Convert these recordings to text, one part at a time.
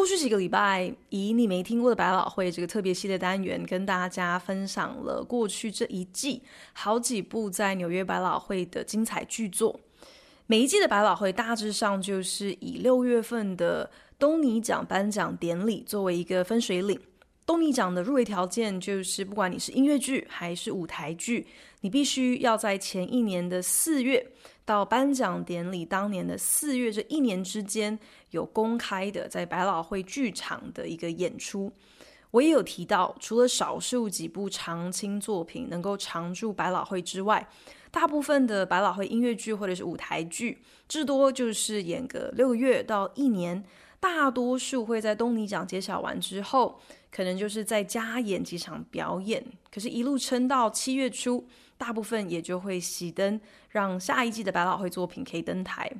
过去几个礼拜，以你没听过的百老汇这个特别系列单元，跟大家分享了过去这一季好几部在纽约百老汇的精彩剧作。每一季的百老汇大致上就是以六月份的东尼奖颁奖典礼作为一个分水岭。东尼奖的入围条件就是，不管你是音乐剧还是舞台剧，你必须要在前一年的四月到颁奖典礼当年的四月这一年之间有公开的在百老汇剧场的一个演出。我也有提到，除了少数几部长青作品能够常驻百老汇之外，大部分的百老汇音乐剧或者是舞台剧，至多就是演个六个月到一年。大多数会在东尼奖揭晓完之后，可能就是在加演几场表演。可是，一路撑到七月初，大部分也就会熄灯，让下一季的百老汇作品可以登台。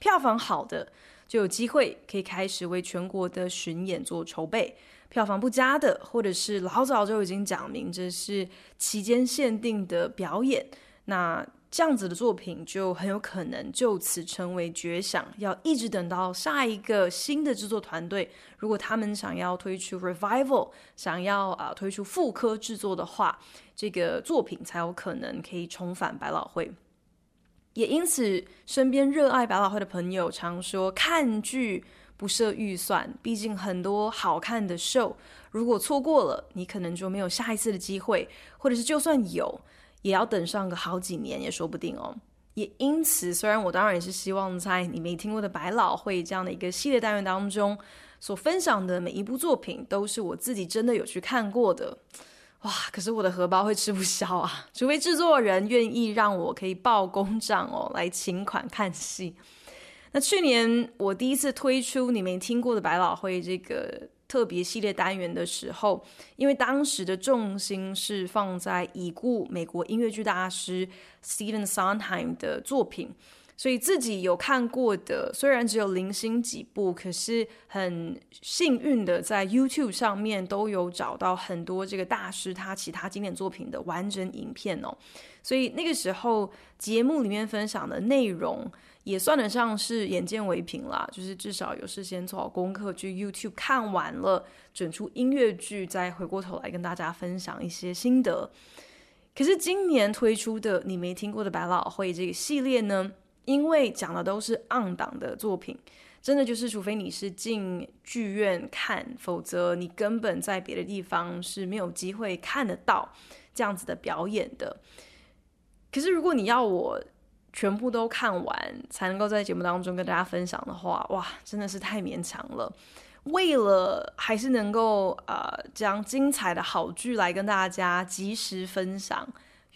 票房好的就有机会可以开始为全国的巡演做筹备；票房不佳的，或者是老早就已经讲明这是期间限定的表演，那。这样子的作品就很有可能就此成为绝响，要一直等到下一个新的制作团队，如果他们想要推出 revival，想要啊推出复刻制作的话，这个作品才有可能可以重返百老汇。也因此，身边热爱百老汇的朋友常说，看剧不设预算，毕竟很多好看的 show，如果错过了，你可能就没有下一次的机会，或者是就算有。也要等上个好几年也说不定哦。也因此，虽然我当然也是希望在你没听过的百老汇这样的一个系列单元当中，所分享的每一部作品都是我自己真的有去看过的。哇，可是我的荷包会吃不消啊，除非制作人愿意让我可以报公账哦，来请款看戏。那去年我第一次推出你没听过的百老汇这个。特别系列单元的时候，因为当时的重心是放在已故美国音乐剧大师 Stephen Sondheim 的作品，所以自己有看过的，虽然只有零星几部，可是很幸运的在 YouTube 上面都有找到很多这个大师他其他经典作品的完整影片哦。所以那个时候节目里面分享的内容。也算得上是眼见为凭啦，就是至少有事先做好功课，去 YouTube 看完了整出音乐剧，再回过头来跟大家分享一些心得。可是今年推出的你没听过的百老汇这个系列呢，因为讲的都是 on 档的作品，真的就是除非你是进剧院看，否则你根本在别的地方是没有机会看得到这样子的表演的。可是如果你要我，全部都看完才能够在节目当中跟大家分享的话，哇，真的是太勉强了。为了还是能够呃将精彩的好剧来跟大家及时分享，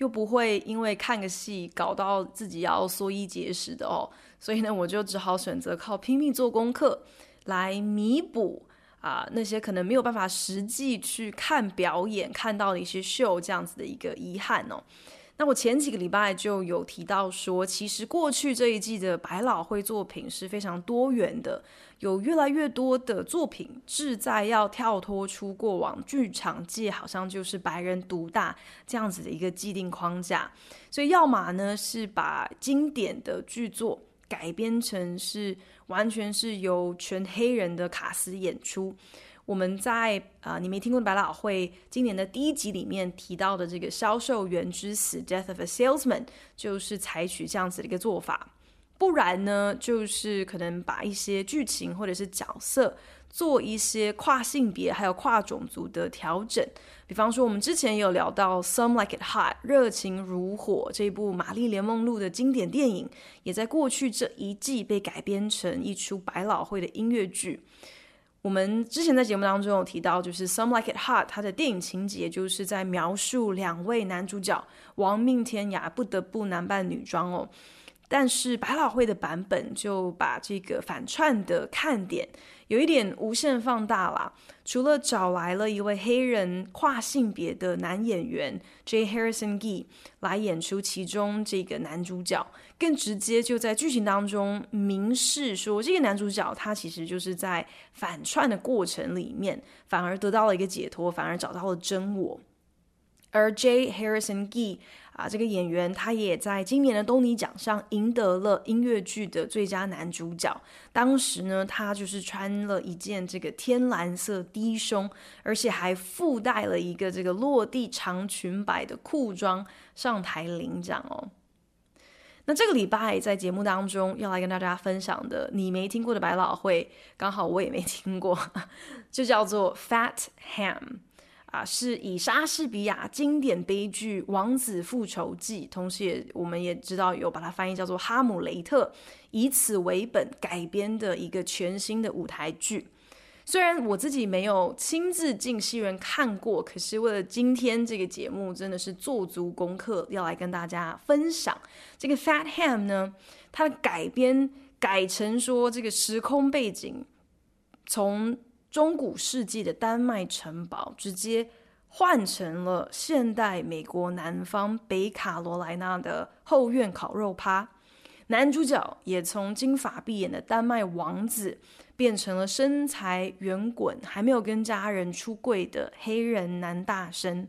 又不会因为看个戏搞到自己要缩衣节食的哦，所以呢，我就只好选择靠拼命做功课来弥补啊、那些可能没有办法实际去看表演看到的一些秀这样子的一个遗憾哦。那我前几个礼拜就有提到说，其实过去这一季的百老汇作品是非常多元的，有越来越多的作品志在要跳脱出过往剧场界好像就是白人独大这样子的一个既定框架，所以要么呢是把经典的剧作改编成是完全是由全黑人的卡司演出。我们在啊、你没听过的百老汇今年的第一集里面提到的这个销售员之死 （Death of a Salesman） 就是采取这样子的一个做法。不然呢，就是可能把一些剧情或者是角色做一些跨性别还有跨种族的调整。比方说，我们之前有聊到《Some Like It Hot》热情如火这部玛丽莲梦露的经典电影，也在过去这一季被改编成一出百老汇的音乐剧。我们之前在节目当中有提到，就是《Some Like It Hot》，它的电影情节就是在描述两位男主角亡命天涯，不得不男扮女装哦。但是百老汇的版本就把这个反串的看点有一点无限放大了。除了找来了一位黑人跨性别的男演员 J. Harrison Gee 来演出其中这个男主角，更直接就在剧情当中明示说，这个男主角他其实就是在反串的过程里面，反而得到了一个解脱，反而找到了真我。而 J. Harrison Gee 啊，这个演员他也在今年的东尼奖上赢得了音乐剧的最佳男主角。当时呢，他就是穿了一件这个天蓝色低胸，而且还附带了一个这个落地长裙摆的裤装上台领奖哦。那这个礼拜在节目当中要来跟大家分享的，你没听过的百老汇，刚好我也没听过，就叫做 Fat Ham。啊，是以莎士比亚经典悲剧《王子复仇记》，同时也我们也知道有把它翻译叫做《哈姆雷特》，以此为本改编的一个全新的舞台剧。虽然我自己没有亲自进戏院看过，可是为了今天这个节目，真的是做足功课要来跟大家分享这个《Fat Ham》呢。它的改编改成说，这个时空背景从。中古世纪的丹麦城堡直接换成了现代美国南方北卡罗来纳的后院烤肉趴，男主角也从金发碧眼的丹麦王子变成了身材圆滚、还没有跟家人出柜的黑人男大生。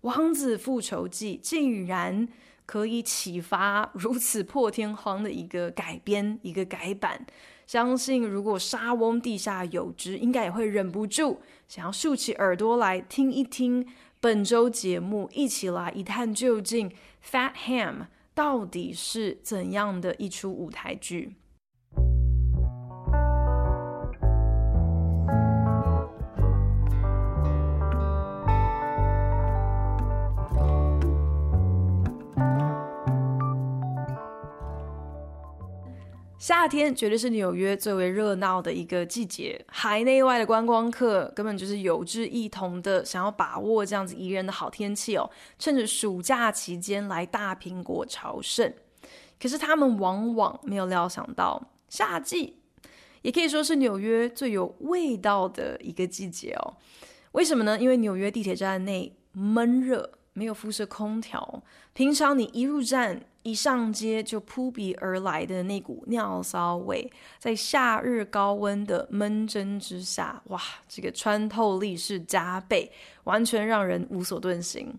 王子复仇记竟然可以启发如此破天荒的一个改编、一个改版。相信如果沙翁地下有知，应该也会忍不住想要竖起耳朵来听一听本周节目，一起来一探究竟。Fat Ham 到底是怎样的一出舞台剧？夏天绝对是纽约最为热闹的一个季节，海内外的观光客根本就是有志一同的，想要把握这样子宜人的好天气哦，趁着暑假期间来大苹果朝圣。可是他们往往没有料想到，夏季也可以说是纽约最有味道的一个季节哦。为什么呢？因为纽约地铁站内闷热。没有辐射空调，平常你一入站一上街就扑鼻而来的那股尿骚味，在夏日高温的闷蒸之下，哇，这个穿透力是加倍，完全让人无所遁形。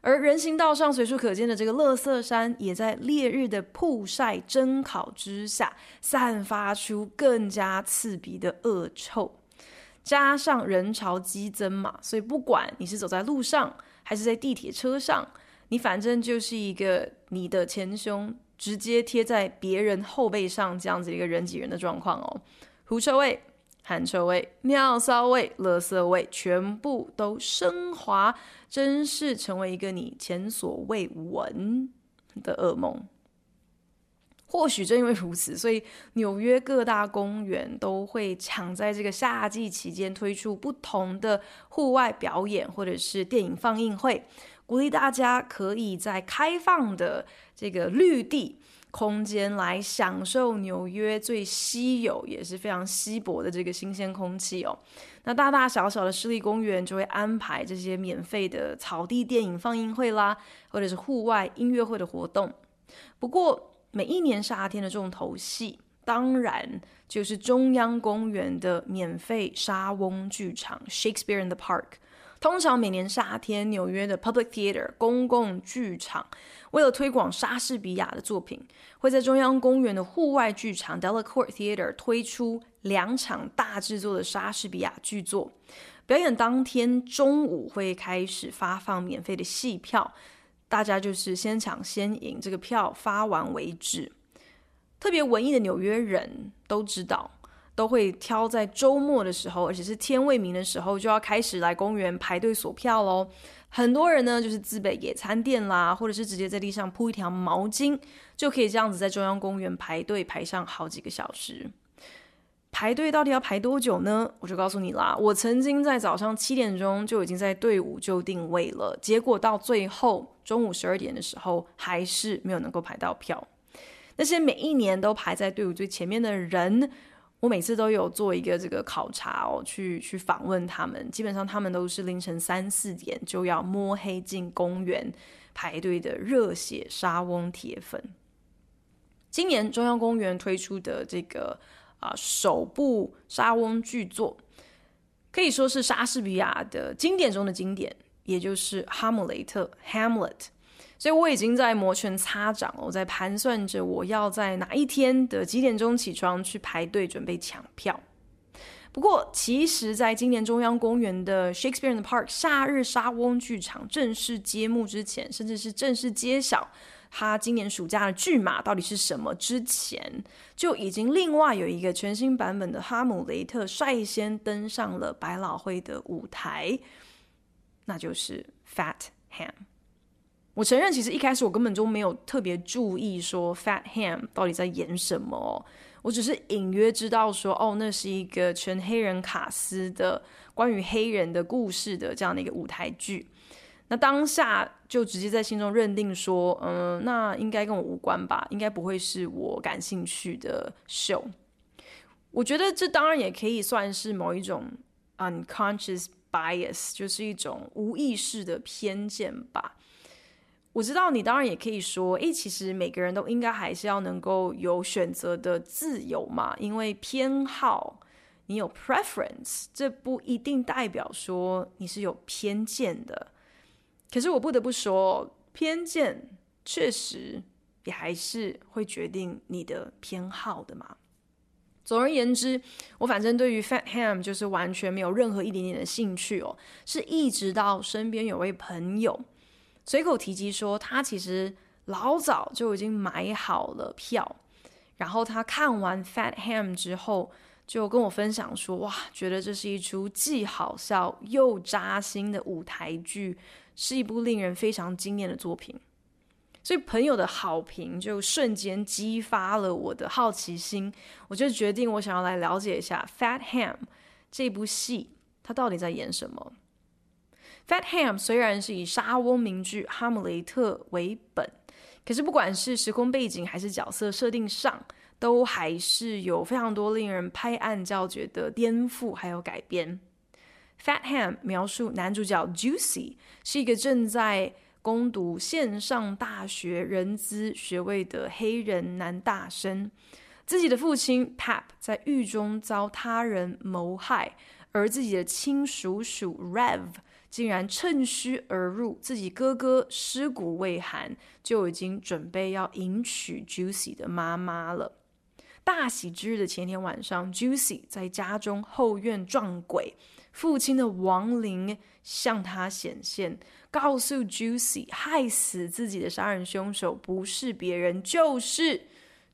而人行道上随处可见的这个垃圾山，也在烈日的曝晒蒸烤之下，散发出更加刺鼻的恶臭。加上人潮激增嘛，所以不管你是走在路上，还是在地铁车上，你反正就是一个你的前胸直接贴在别人后背上这样子一个人挤人的状况哦，狐臭味、汗臭味、尿骚味、垃圾味，全部都升华，真是成为一个你前所未闻的噩梦。或许正因为如此，所以纽约各大公园都会抢在这个夏季期间推出不同的户外表演或者是电影放映会，鼓励大家可以在开放的这个绿地空间来享受纽约最稀有也是非常稀薄的这个新鲜空气哦。那大大小小的市立公园就会安排这些免费的草地电影放映会啦，或者是户外音乐会的活动。不过，每一年夏天的重头戏，当然就是中央公园的免费莎翁剧场 （Shakespeare in the Park）。通常每年夏天，纽约的 Public Theater 公共剧场为了推广莎士比亚的作品，会在中央公园的户外剧场 Delacorte Theater 推出两场大制作的莎士比亚剧作。表演当天中午会开始发放免费的戏票。大家就是先抢先赢，这个票发完为止。特别文艺的纽约人都知道，都会挑在周末的时候，而且是天未明的时候，就要开始来公园排队锁票喽。很多人呢，就是自备野餐垫啦，或者是直接在地上铺一条毛巾，就可以这样子在中央公园排队排上好几个小时。排队到底要排多久呢？我就告诉你啦，我曾经在早上七点钟就已经在队伍就定位了，结果到最后中午十二点的时候还是没有能够排到票。那些每一年都排在队伍最前面的人，我每次都有做一个这个考察哦，去去访问他们。基本上他们都是凌晨三四点就要摸黑进公园排队的热血莎翁铁粉。今年中央公园推出的这个啊、首部莎翁巨作，可以说是莎士比亚的经典中的经典。也就是《哈姆雷特》（Hamlet），所以我已经在摩拳擦掌，我在盘算着我要在哪一天的几点钟起床去排队准备抢票。不过，其实，在今年中央公园的 Shakespeare in the Park 夏日莎翁剧场正式揭幕之前，甚至是正式揭晓他今年暑假的剧码到底是什么之前，就已经另外有一个全新版本的《哈姆雷特》率先登上了百老汇的舞台。那就是 Fat Ham。我承认，其实一开始我根本就没有特别注意说 Fat Ham 到底在演什么。我只是隐约知道说，哦，那是一个全黑人卡司的关于黑人的故事的这样的一个舞台剧。那当下就直接在心中认定说，嗯，那应该跟我无关吧，应该不会是我感兴趣的秀。我觉得这当然也可以算是某一种 unconscious。bias 就是一种无意识的偏见吧。我知道你当然也可以说，诶，其实每个人都应该还是要能够有选择的自由嘛。因为偏好，你有 preference，这不一定代表说你是有偏见的。可是我不得不说，偏见确实也还是会决定你的偏好的嘛。总而言之，我反正对于 Fat Ham 就是完全没有任何一点点的兴趣哦，是一直到身边有位朋友随口提及说，他其实老早就已经买好了票，然后他看完 Fat Ham 之后，就跟我分享说，哇，觉得这是一出既好笑又扎心的舞台剧，是一部令人非常惊艳的作品。所以朋友的好评就瞬间激发了我的好奇心，我就决定我想要来了解一下《Fat Ham》这部戏，它到底在演什么。《Fat Ham》虽然是以莎翁名剧《哈姆雷特》为本，可是不管是时空背景还是角色设定上，都还是有非常多令人拍案叫绝的颠覆还有改编。《Fat Ham》描述男主角 Juicy 是一个正在攻读线上大学人资学位的黑人男大生，自己的父亲 Pap 在狱中遭他人谋害，而自己的亲叔叔 Rev 竟然趁虚而入，自己哥哥尸骨未寒，就已经准备要迎娶 Juicy 的妈妈了。大喜之日的前天晚上，Juicy 在家中后院撞鬼，父亲的亡灵向他显现。告诉 Juicy，害死自己的杀人凶手不是别人，就是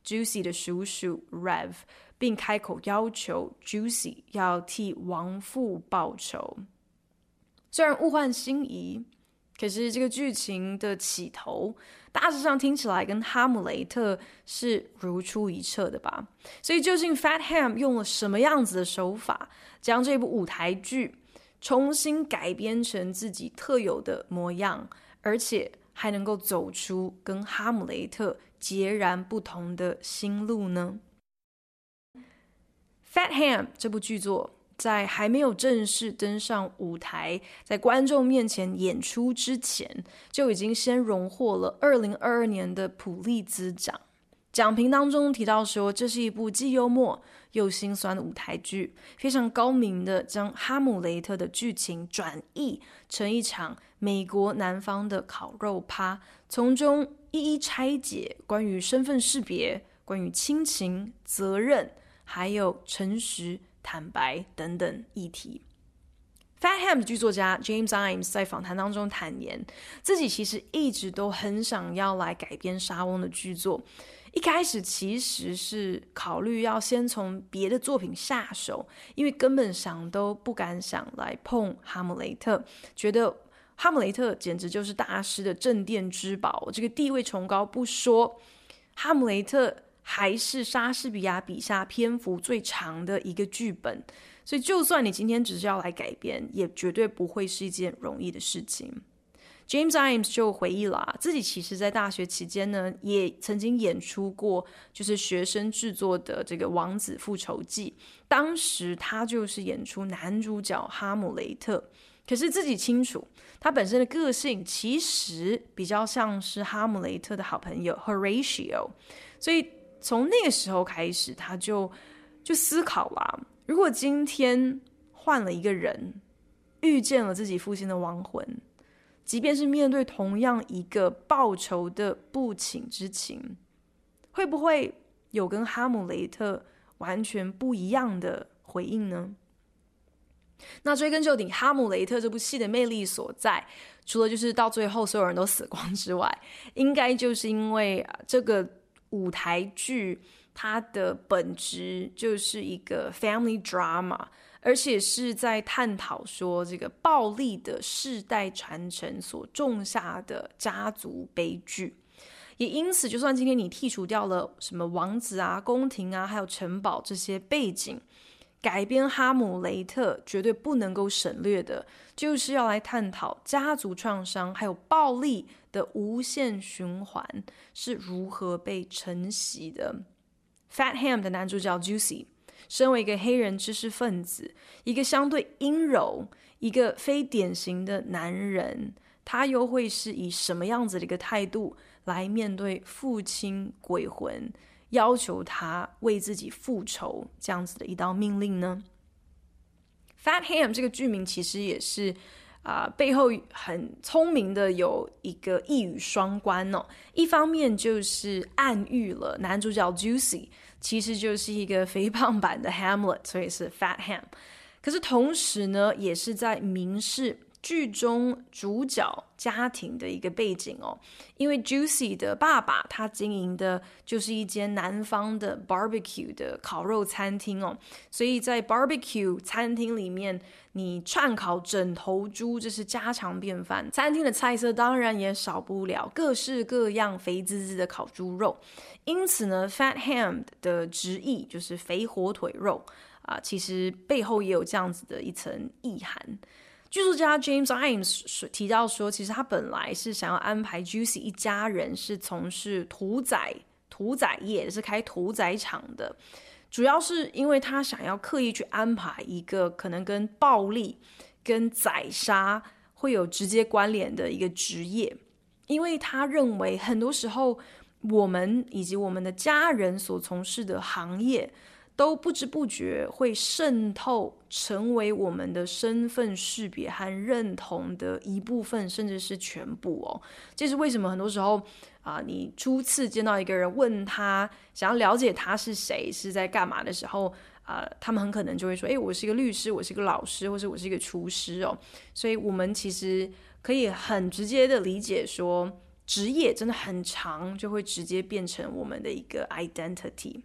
Juicy 的叔叔 Rev，并开口要求 Juicy 要替亡父报仇。虽然物换星移，可是这个剧情的起头大致上听起来跟《哈姆雷特》是如出一辙的吧？所以究竟 Fat Ham 用了什么样子的手法，将这部舞台剧重新改编成自己特有的模样，而且还能够走出跟《哈姆雷特》截然不同的新路呢？《Fat Ham》这部剧作在还没有正式登上舞台，在观众面前演出之前，就已经先荣获了二零二二年的普利兹奖。讲评当中提到说，这是一部既幽默又心酸的舞台剧，非常高明的将《哈姆雷特》的剧情转译成一场美国南方的烤肉趴，从中一一拆解关于身份识别、关于亲情、责任，还有诚实、坦白等等议题。Fat Ham 的剧作家 James Imes 在访谈当中坦言，自己其实一直都很想要来改编莎翁的剧作。一开始其实是考虑要先从别的作品下手，因为根本想都不敢想来碰《哈姆雷特》，觉得《哈姆雷特》简直就是大师的镇店之宝，这个地位崇高不说，《哈姆雷特》还是莎士比亚笔下篇幅最长的一个剧本，所以就算你今天只是要来改编，也绝对不会是一件容易的事情。James Imes 就回忆了啊，自己其实在大学期间呢，也曾经演出过，就是学生制作的这个《王子复仇记》，当时他就是演出男主角哈姆雷特。可是自己清楚，他本身的个性其实比较像是哈姆雷特的好朋友 Horatio，所以从那个时候开始，他就就思考啦，如果今天换了一个人，遇见了自己父亲的亡魂。即便是面对同样一个报仇的不请之情，会不会有跟哈姆雷特完全不一样的回应呢？那追根究底，哈姆雷特这部戏的魅力所在，除了就是到最后所有人都死光之外，应该就是因为这个舞台剧它的本质就是一个 family drama。而且是在探讨说，这个暴力的世代传承所种下的家族悲剧，也因此，就算今天你剔除掉了什么王子啊、宫廷啊，还有城堡这些背景，改编《哈姆雷特》绝对不能够省略的，就是要来探讨家族创伤还有暴力的无限循环是如何被承袭的。《Fat Ham》的男主角 Juicy。身为一个黑人知识分子，一个相对阴柔、一个非典型的男人，他又会是以什么样子的一个态度来面对父亲鬼魂要求他为自己复仇这样子的一道命令呢？Fat Ham 这个剧名其实也是啊、背后很聪明的有一个一语双关哦。一方面就是暗喻了男主角 Juicy。其实就是一个肥胖版的 Hamlet，所以是 Fat Ham。可是同时呢，也是在明示剧中主角家庭的一个背景哦。因为 Juicy 的爸爸他经营的就是一间南方的 barbecue 的烤肉餐厅哦，所以在 barbecue 餐厅里面，你串烤整头猪这是家常便饭。餐厅的菜色当然也少不了各式各样肥滋滋的烤猪肉。因此呢，Fat Ham 的直译就是肥火腿肉啊，其实背后也有这样子的一层意涵。剧作家 James Imes 提到说，其实他本来是想要安排 Juicy 一家人是从事屠宰、屠宰业，是开屠宰场的，主要是因为他想要刻意去安排一个可能跟暴力、跟宰杀会有直接关联的一个职业，因为他认为很多时候。我们以及我们的家人所从事的行业，都不知不觉会渗透成为我们的身份识别和认同的一部分，甚至是全部哦。这是为什么？很多时候啊、你初次见到一个人，问他想要了解他是谁，是在干嘛的时候，啊、呃，他们很可能就会说：“诶，我是一个律师，我是一个老师，或者我是一个厨师哦。”所以，我们其实可以很直接的理解说。职业真的很长，就会直接变成我们的一个 identity。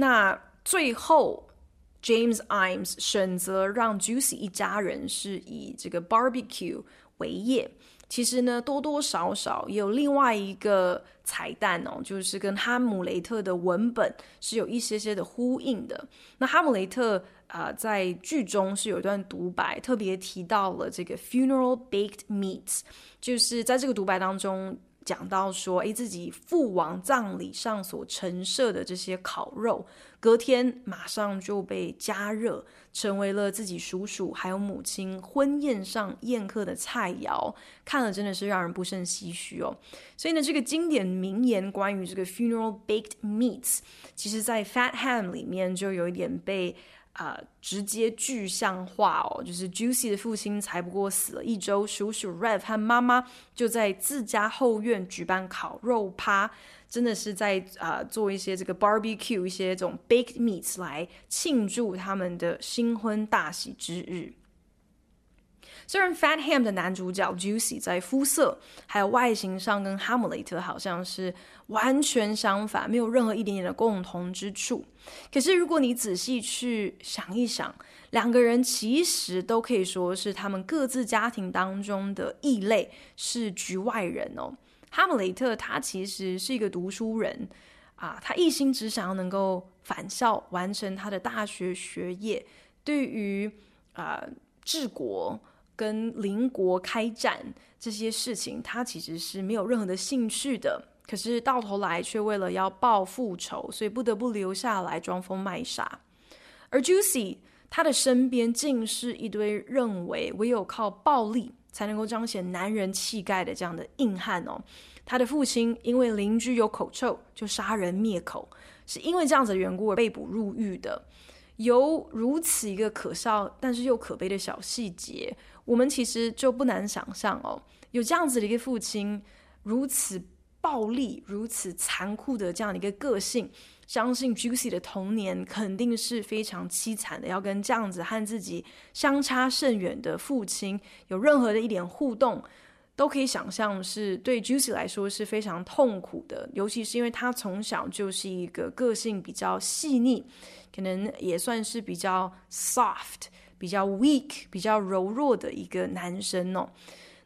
那最后，James Imes 选择让 Juicy 一家人是以这个 barbecue 为业。其实呢，多多少少也有另外一个彩蛋哦，就是跟哈姆雷特的文本是有一些些的呼应的。那哈姆雷特。啊、在剧中是有一段独白，特别提到了这个 funeral baked meats，就是在这个独白当中讲到说，诶，自己父王葬礼上所陈设的这些烤肉，隔天马上就被加热，成为了自己叔叔还有母亲婚宴上宴客的菜肴，看了真的是让人不胜唏嘘哦。所以呢，这个经典名言关于这个 funeral baked meats，其实在 Fat Ham 里面就有一点被。啊、直接具象化哦，就是 Juicy 的父亲才不过死了一周，叔叔 Rev 和妈妈就在自家后院举办烤肉趴，真的是在啊、做一些这个 barbecue，一些这种 baked meats 来庆祝他们的新婚大喜之日。虽然 Fat Ham 的男主角 Juicy 在肤色还有外形上跟哈姆雷特好像是完全相反，没有任何一点点的共同之处。可是如果你仔细去想一想，两个人其实都可以说是他们各自家庭当中的异类，是局外人哦。哈姆雷特他其实是一个读书人啊，他一心只想要能够返校完成他的大学学业，对于啊治国。跟邻国开战这些事情，他其实是没有任何的兴趣的。可是到头来却为了要报复仇，所以不得不留下来装疯卖傻。而 Juicy 他的身边竟是一堆认为唯有靠暴力才能够彰显男人气概的这样的硬汉哦。他的父亲因为邻居有口臭就杀人灭口，是因为这样子的缘故而被捕入狱的。有如此一个可笑但是又可悲的小细节，我们其实就不难想象哦，有这样子的一个父亲如此。暴力如此残酷的这样的一个个性，相信 Juicy 的童年肯定是非常凄惨的。要跟这样子和自己相差甚远的父亲有任何的一点互动，都可以想象是对 Juicy 来说是非常痛苦的。尤其是因为他从小就是一个个性比较细腻，可能也算是比较 soft、比较 weak、比较柔弱的一个男生哦。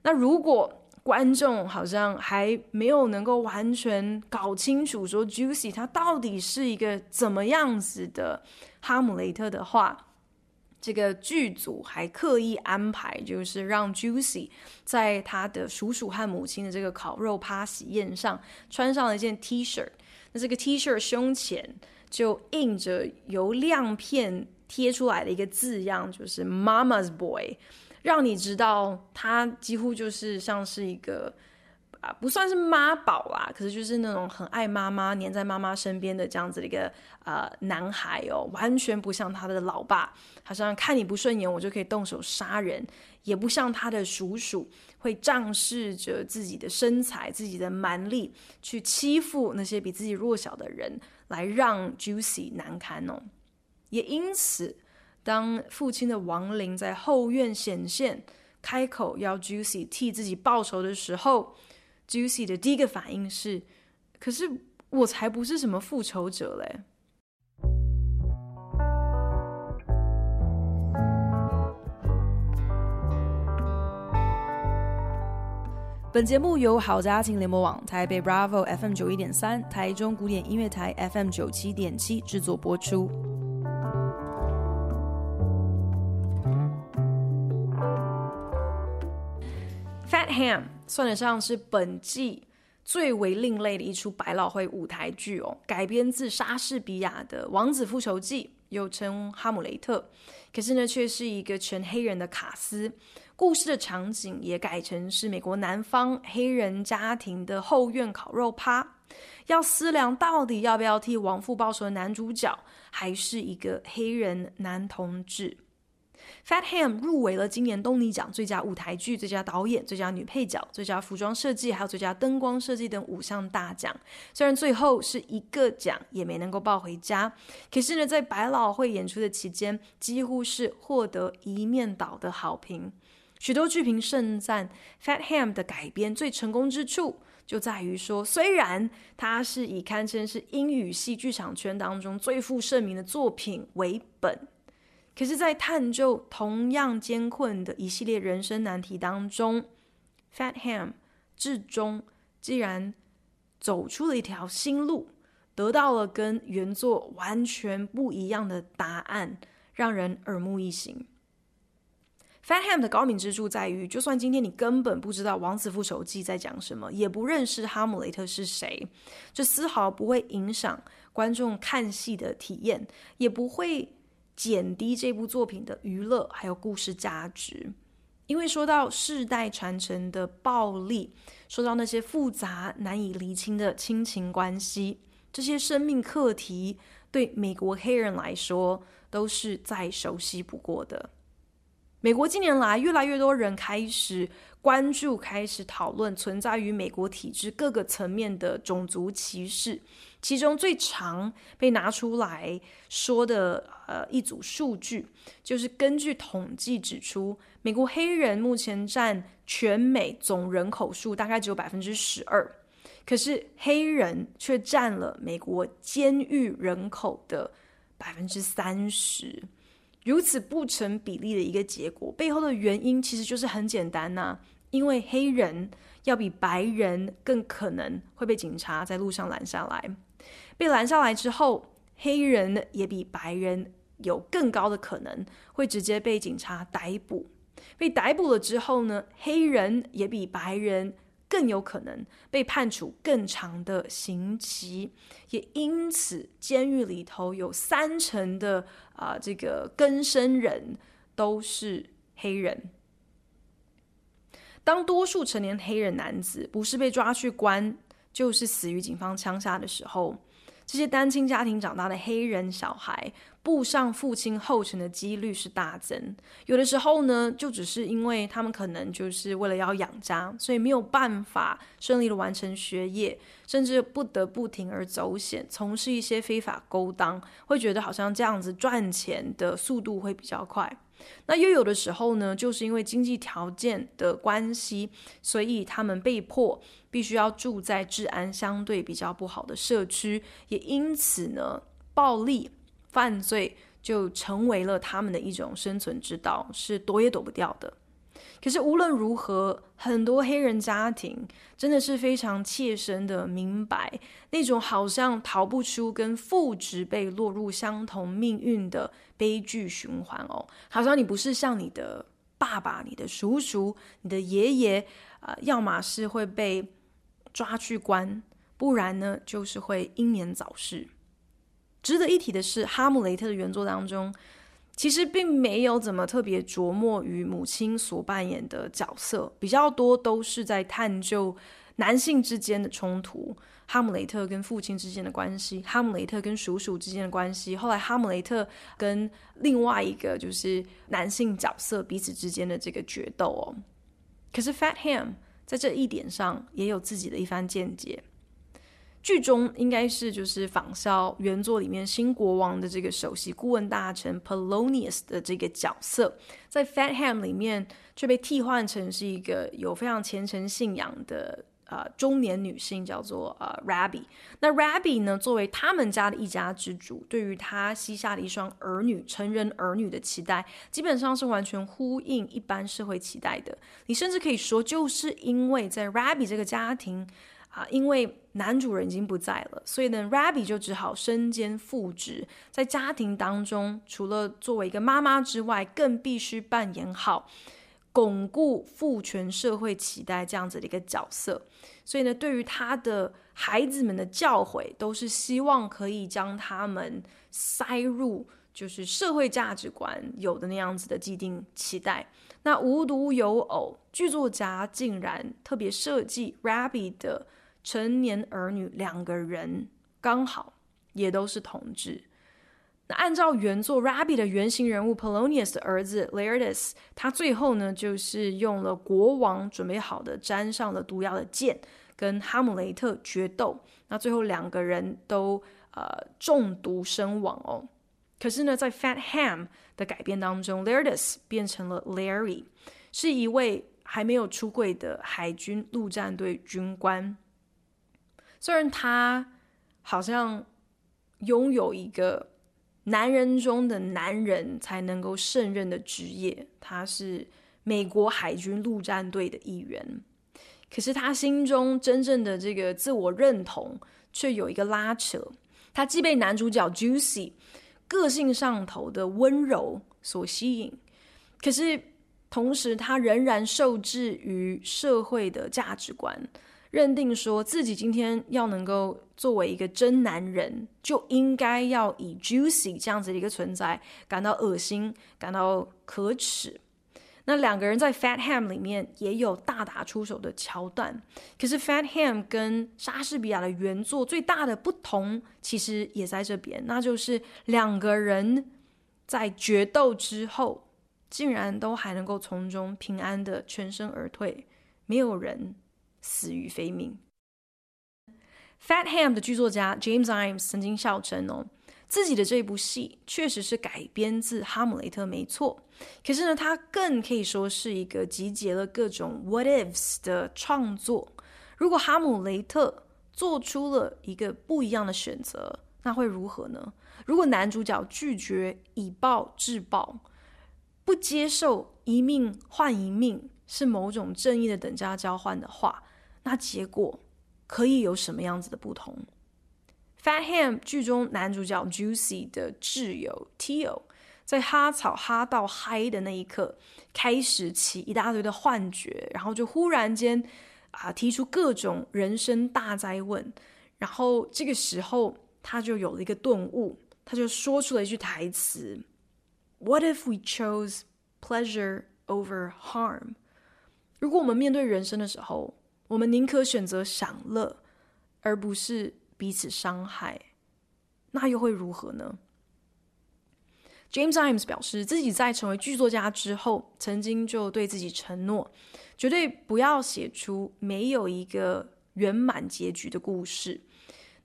那如果观众好像还没有能够完全搞清楚，说 Juicy 他到底是一个怎么样子的哈姆雷特的话，这个剧组还刻意安排，就是让 Juicy 在他的叔叔和母亲的这个烤肉趴喜宴上穿上了一件 T 恤，那这个 T 恤胸前就印着由亮片贴出来的一个字样，就是 Mama's Boy。让你知道他几乎就是像是一个啊，不算是妈宝啦，可是就是那种很爱妈妈、黏在妈妈身边的这样子的一个呃男孩哦，完全不像他的老爸，好像看你不顺眼我就可以动手杀人，也不像他的叔叔会仗势着自己的身材、自己的蛮力去欺负那些比自己弱小的人，来让 Juicy 难堪哦，也因此。当父亲的亡灵在后院显现，开口要 Juicy 替自己报仇的时候，Juicy 的第一个反应是：“可是我才不是什么复仇者嘞。”本节目由好家庭联盟网、台北 Bravo FM 九一点三、台中古典音乐台 FM 九七点七制作播出。Ham 算得上是本季最为另类的一出百老汇舞台剧哦，改编自莎士比亚的《王子复仇记》，又称《哈姆雷特》，可是呢，却是一个全黑人的卡斯，故事的场景也改成是美国南方黑人家庭的后院烤肉趴，要思量到底要不要替亡父报仇的男主角，还是一个黑人男同志。Fat Ham 入围了今年东尼奖最佳舞台剧、最佳导演、最佳女配角、最佳服装设计，还有最佳灯光设计等五项大奖。虽然最后是一个奖也没能够抱回家，可是呢，在百老汇演出的期间，几乎是获得一面倒的好评。许多剧评盛赞 Fat Ham 的改编最成功之处，就在于说，虽然它是以堪称是英语系剧场圈当中最负盛名的作品为本。可是，在探究同样艰困的一系列人生难题当中，Fat Ham 至终竟然走出了一条新路，得到了跟原作完全不一样的答案，让人耳目一新。Fat Ham 的高明之处在于，就算今天你根本不知道《王子复仇记》在讲什么，也不认识哈姆雷特是谁，这丝毫不会影响观众看戏的体验，也不会。减低这部作品的娱乐还有故事价值，因为说到世代传承的暴力，说到那些复杂难以厘清的亲情关系，这些生命课题对美国黑人来说都是再熟悉不过的。美国近年来越来越多人开始关注、开始讨论存在于美国体制各个层面的种族歧视。其中最常被拿出来说的呃一组数据，就是根据统计指出，美国黑人目前占全美总人口数大概只有百分之十二，可是黑人却占了美国监狱人口的百分之三十。如此不成比例的一个结果，背后的原因其实就是很简单呐、因为黑人要比白人更可能会被警察在路上拦下来，被拦下来之后，黑人也比白人有更高的可能会直接被警察逮捕，被逮捕了之后呢，黑人也比白人更有可能被判处更长的刑期，也因此监狱里头有三成的啊、这个更生人都是黑人。当多数成年黑人男子不是被抓去关，就是死于警方枪杀的时候，这些单亲家庭长大的黑人小孩步上父亲后尘的几率是大增。有的时候呢，就只是因为他们可能就是为了要养家，所以没有办法顺利的完成学业，甚至不得不铤而走险，从事一些非法勾当，会觉得好像这样子赚钱的速度会比较快。那又有的时候呢，就是因为经济条件的关系，所以他们被迫必须要住在治安相对比较不好的社区，也因此呢，暴力犯罪就成为了他们的一种生存之道，是躲也躲不掉的。可是无论如何，很多黑人家庭真的是非常切身的明白那种好像逃不出跟父执辈落入相同命运的悲剧循环哦，好像你不是像你的爸爸、你的叔叔、你的爷爷，呃，要么是会被抓去关，不然呢就是会英年早逝。值得一提的是，《哈姆雷特》的原作当中。其实并没有怎么特别琢磨于母亲所扮演的角色，比较多都是在探究男性之间的冲突，哈姆雷特跟父亲之间的关系，哈姆雷特跟叔叔之间的关系，后来哈姆雷特跟另外一个就是男性角色彼此之间的这个决斗哦。可是 Fat Ham 在这一点上也有自己的一番见解。剧中应该是就是仿效原作里面新国王的这个首席顾问大臣 Polonius 的这个角色，在 Fat Ham 里面却被替换成是一个有非常虔诚信仰的呃中年女性，叫做呃 Rabbi。那 Rabbi 呢，作为他们家的一家之主，对于他膝下的一双儿女成人儿女的期待，基本上是完全呼应一般社会期待的。你甚至可以说，就是因为在 Rabbi 这个家庭。啊，因为男主人已经不在了，所以呢，Rabbi 就只好身兼父职，在家庭当中，除了作为一个妈妈之外，更必须扮演好巩固父权社会期待这样子的一个角色。所以呢，对于他的孩子们的教诲，都是希望可以将他们塞入就是社会价值观有的那样子的既定期待。那无独有偶，剧作家竟然特别设计 Rabi 的。成年儿女两个人刚好也都是同志。那按照原作 Rabbi 的原型人物 Polonius 的儿子 Laertes，他最后呢就是用了国王准备好的沾上了毒药的剑，跟哈姆雷特决斗。那最后两个人都呃中毒身亡哦。可是呢，在 Fat Ham 的改编当中，Laertes 变成了 Larry，是一位还没有出柜的海军陆战队军官。虽然他好像拥有一个男人中的男人才能够胜任的职业，他是美国海军陆战队的一员，可是他心中真正的这个自我认同却有一个拉扯。他既被男主角 Juicy 个性上头的温柔所吸引，可是同时他仍然受制于社会的价值观。认定说自己今天要能够作为一个真男人，就应该要以 Juicy 这样子的一个存在感到恶心，感到可耻。那两个人在 Fat Ham 里面也有大打出手的桥段，可是 Fat Ham 跟莎士比亚的原作最大的不同，其实也在这边，那就是两个人在决斗之后，竟然都还能够从中平安的全身而退，没有人。死于非命。Fat Ham 的剧作家 James Imes 曾经笑称：“哦，自己的这部戏确实是改编自《哈姆雷特》，没错。可是呢，他更可以说是一个集结了各种 What ifs 的创作。如果哈姆雷特做出了一个不一样的选择，那会如何呢？如果男主角拒绝以暴制暴，不接受一命换一命是某种正义的等价交换的话，那结果可以有什么样子的不同？Fat Ham 剧中男主角 Juicy 的挚友 Tio，在哈草哈到嗨的那一刻，开始起一大堆的幻觉，然后就忽然间啊提出各种人生大哉问，然后这个时候他就有了一个顿悟，他就说出了一句台词：“What if we chose pleasure over harm？” 如果我们面对人生的时候，我们宁可选择享乐，而不是彼此伤害，那又会如何呢？James Imes 表示，自己在成为剧作家之后，曾经就对自己承诺，绝对不要写出没有一个圆满结局的故事。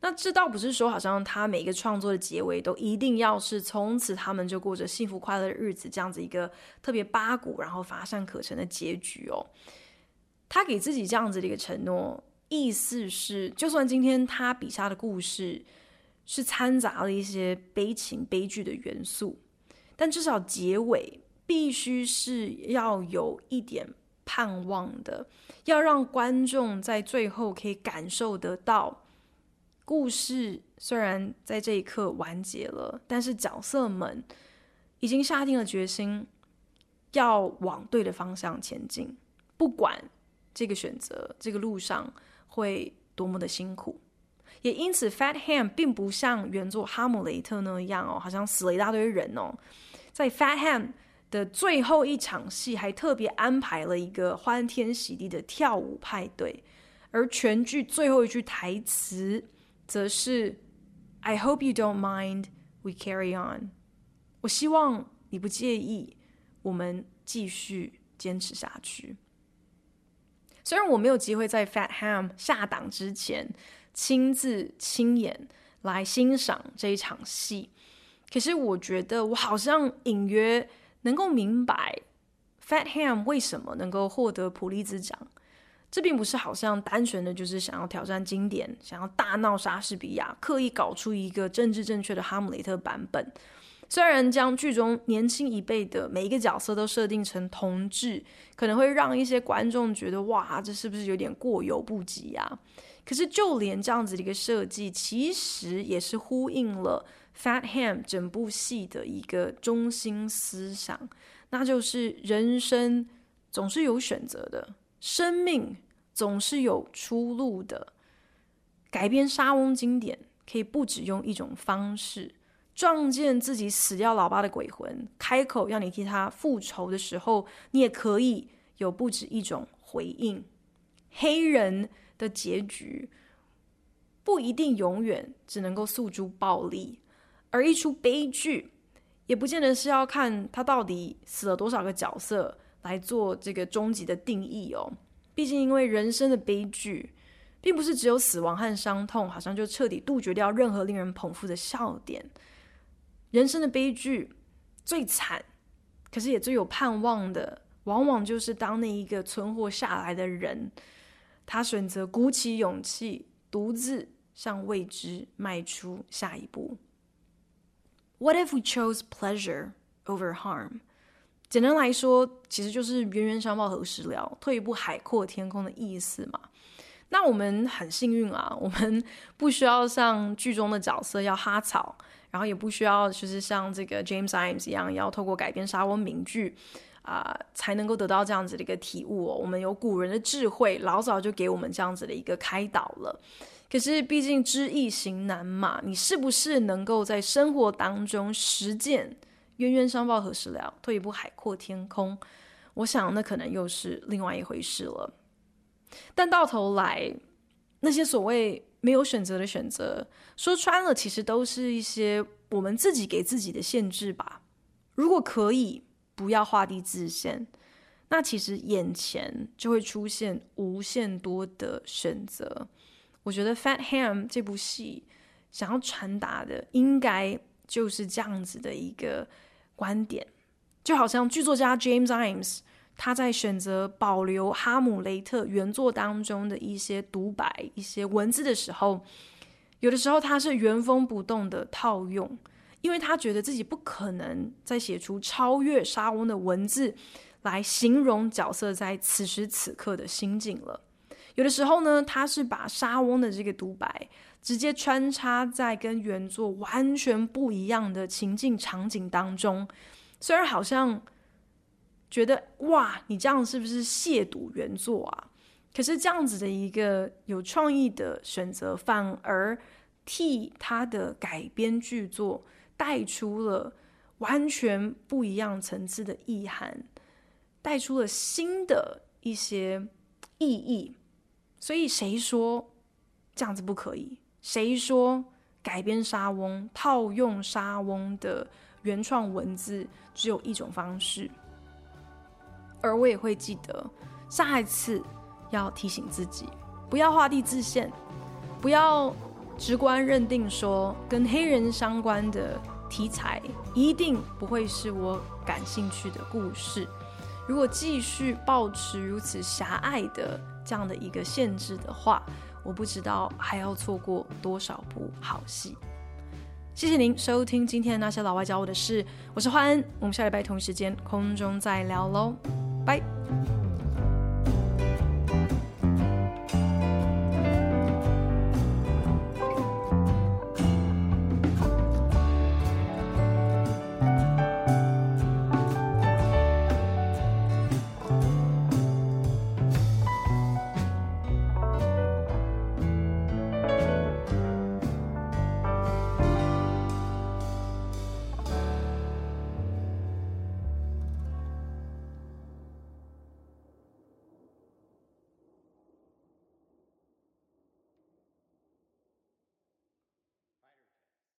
那这倒不是说，好像他每一个创作的结尾都一定要是从此他们就过着幸福快乐的日子，这样子一个特别八股，然后乏善可陈的结局哦。他给自己这样子的一个承诺，意思是，就算今天他笔下的故事是掺杂了一些悲情悲剧的元素。但至少结尾必须是要有一点盼望的，要让观众在最后可以感受得到，故事虽然在这一刻完结了，但是角色们已经下定了决心，要往对的方向前进，不管这个选择这个路上会多么的辛苦。也因此，Fat Ham 并不像原作《哈姆雷特》那样哦，好像死了一大堆人哦。在 Fat Ham 的最后一场戏，还特别安排了一个欢天喜地的跳舞派对，而全剧最后一句台词则是 "I hope you don't mind, we carry on." 我希望你不介意，我们继续坚持下去。虽然我没有机会在 Fat Ham 下档之前亲自亲眼来欣赏这一场戏。可是我觉得，我好像隐约能够明白，Fat Ham 为什么能够获得普利兹奖。这并不是好像单纯的就是想要挑战经典，想要大闹莎士比亚，刻意搞出一个政治正确的哈姆雷特版本。虽然将剧中年轻一辈的每一个角色都设定成同志，可能会让一些观众觉得哇，这是不是有点过犹不及啊？可是就连这样子的一个设计，其实也是呼应了。Fat Ham 整部戏的一个中心思想，那就是人生总是有选择的，生命总是有出路的。改编莎翁经典，可以不只用一种方式，撞见自己死掉老爸的鬼魂，开口要你替他复仇的时候，你也可以有不止一种回应。黑人的结局不一定永远只能够诉诸暴力。而一出悲剧，也不见得是要看他到底死了多少个角色来做这个终极的定义哦。毕竟，因为人生的悲剧，并不是只有死亡和伤痛，好像就彻底杜绝掉任何令人捧腹的笑点。人生的悲剧最惨，可是也最有盼望的，往往就是当那一个存活下来的人，他选择鼓起勇气，独自向未知迈出下一步。What if we chose pleasure over harm？简单来说，其实就是冤冤相报何时了，退一步海阔天空的意思嘛。那我们很幸运啊，我们 不需要像剧中的角色要哈草，然后也不需要就是像这个 James Imes 一样，要透过改编莎翁名句啊、才能够得到这样子的一个体悟哦。我们有古人的智慧，老早就给我们这样子的一个开导了。可是，毕竟知易行难嘛，你是不是能够在生活当中实践“冤冤相报何时了，退一步海阔天空”？我想，那可能又是另外一回事了。但到头来，那些所谓没有选择的选择，说穿了，其实都是一些我们自己给自己的限制吧。如果可以不要画地自限，那其实眼前就会出现无限多的选择。我觉得《Fat Ham》这部戏想要传达的，应该就是这样子的一个观点，就好像剧作家 James Imes 他在选择保留《哈姆雷特》原作当中的一些独白、一些文字的时候，有的时候他是原封不动的套用，因为他觉得自己不可能再写出超越莎翁的文字来形容角色在此时此刻的心境了。有的时候呢，他是把莎翁的这个独白直接穿插在跟原作完全不一样的情境场景当中，虽然好像觉得哇，你这样是不是亵渎原作啊？可是这样子的一个有创意的选择，反而替他的改编剧作带出了完全不一样层次的意涵，带出了新的一些意义。所以谁说这样子不可以？谁说改编沙翁、套用沙翁的原创文字只有一种方式？而我也会记得下一次。要提醒自己，不要画地自限，不要直观认定说跟黑人相关的题材一定不会是我感兴趣的故事。如果继续保持如此狭隘的这样的一个限制的话，我不知道还要错过多少部好戏。谢谢您收听今天的那些老外教我的事，我是欢恩，我们下礼拜同一时间空中再聊喽，拜。